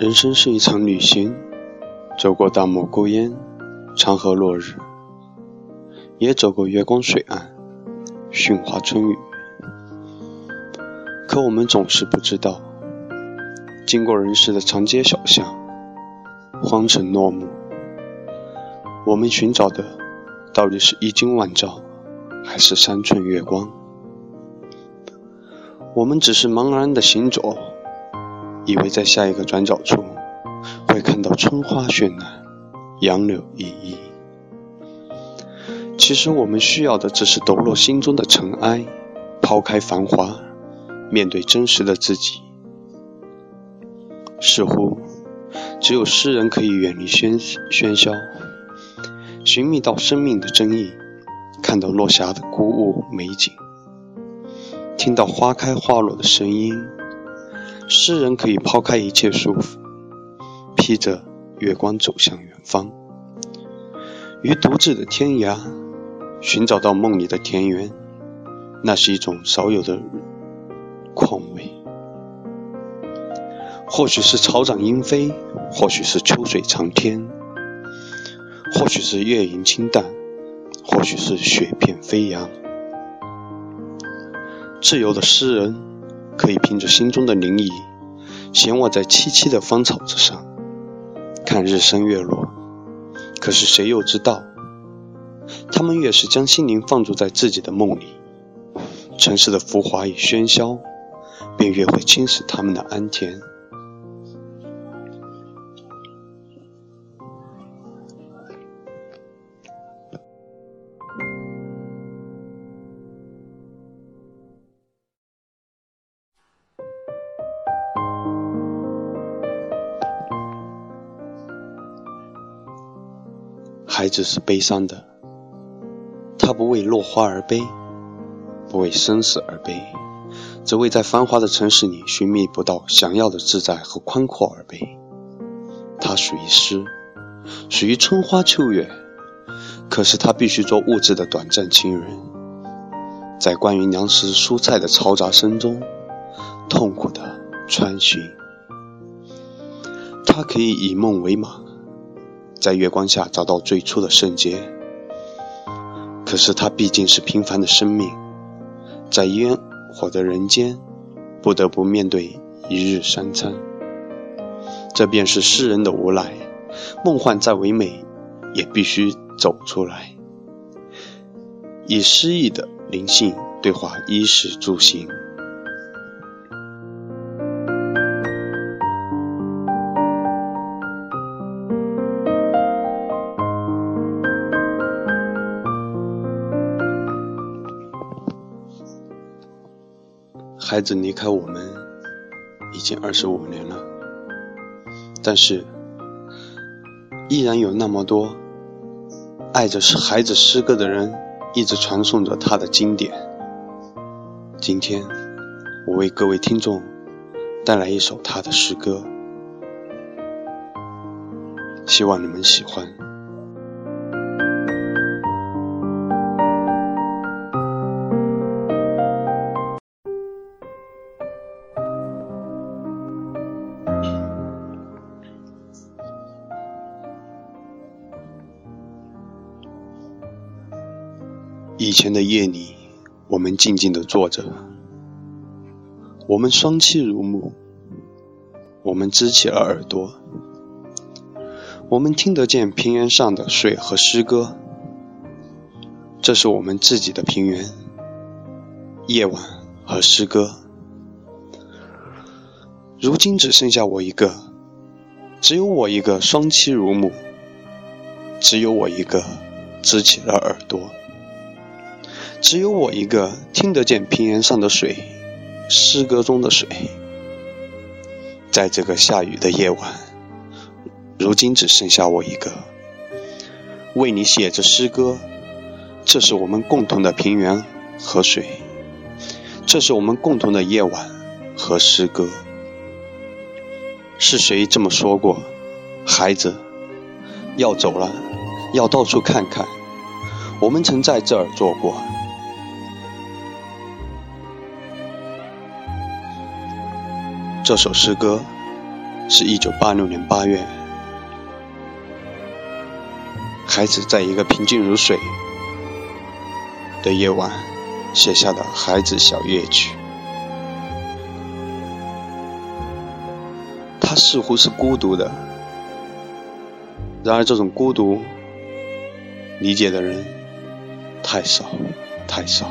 人生是一场旅行，走过大漠孤烟，长河落日，也走过月光水岸，杏花春雨。可我们总是不知道，经过人世的长街小巷，荒城落木，我们寻找的到底是一金万照，还是三寸月光？我们只是茫然的行走。以为在下一个转角处会看到春花绚烂，杨柳依依。其实我们需要的只是抖落心中的尘埃，抛开繁华，面对真实的自己。似乎只有诗人可以远离喧喧嚣，寻觅到生命的真意，看到落霞的孤鹜美景，听到花开花落的声音。诗人可以抛开一切束缚，披着月光走向远方，于独自的天涯寻找到梦里的田园，那是一种少有的况味。或许是草长莺飞，或许是秋水长天，或许是月影清淡，或许是雪片飞扬。自由的诗人。可以凭着心中的灵意，闲卧在萋萋的芳草之上，看日升月落。可是谁又知道，他们越是将心灵放逐在自己的梦里，城市的浮华与喧嚣，便越会侵蚀他们的安恬。孩子是悲伤的，他不为落花而悲，不为生死而悲，只为在繁华的城市里寻觅不到想要的自在和宽阔而悲。他属于诗，属于春花秋月，可是他必须做物质的短暂情人，在关于粮食蔬菜的嘈杂声中痛苦的穿行。他可以以梦为马。在月光下找到最初的圣洁，可是他毕竟是平凡的生命，在烟火的人间，不得不面对一日三餐。这便是诗人的无奈。梦幻再唯美，也必须走出来，以诗意的灵性对话衣食住行。孩子离开我们已经二十五年了，但是依然有那么多爱着孩子诗歌的人一直传颂着他的经典。今天我为各位听众带来一首他的诗歌，希望你们喜欢。以前的夜里，我们静静地坐着，我们双栖如木，我们支起了耳朵，我们听得见平原上的水和诗歌。这是我们自己的平原，夜晚和诗歌。如今只剩下我一个，只有我一个双栖如木，只有我一个支起了耳朵。只有我一个听得见平原上的水，诗歌中的水。在这个下雨的夜晚，如今只剩下我一个，为你写着诗歌。这是我们共同的平原和水，这是我们共同的夜晚和诗歌。是谁这么说过？孩子，要走了，要到处看看。我们曾在这儿坐过。这首诗歌是一九八六年八月，孩子在一个平静如水的夜晚写下的《孩子小夜曲》。他似乎是孤独的，然而这种孤独理解的人太少，太少。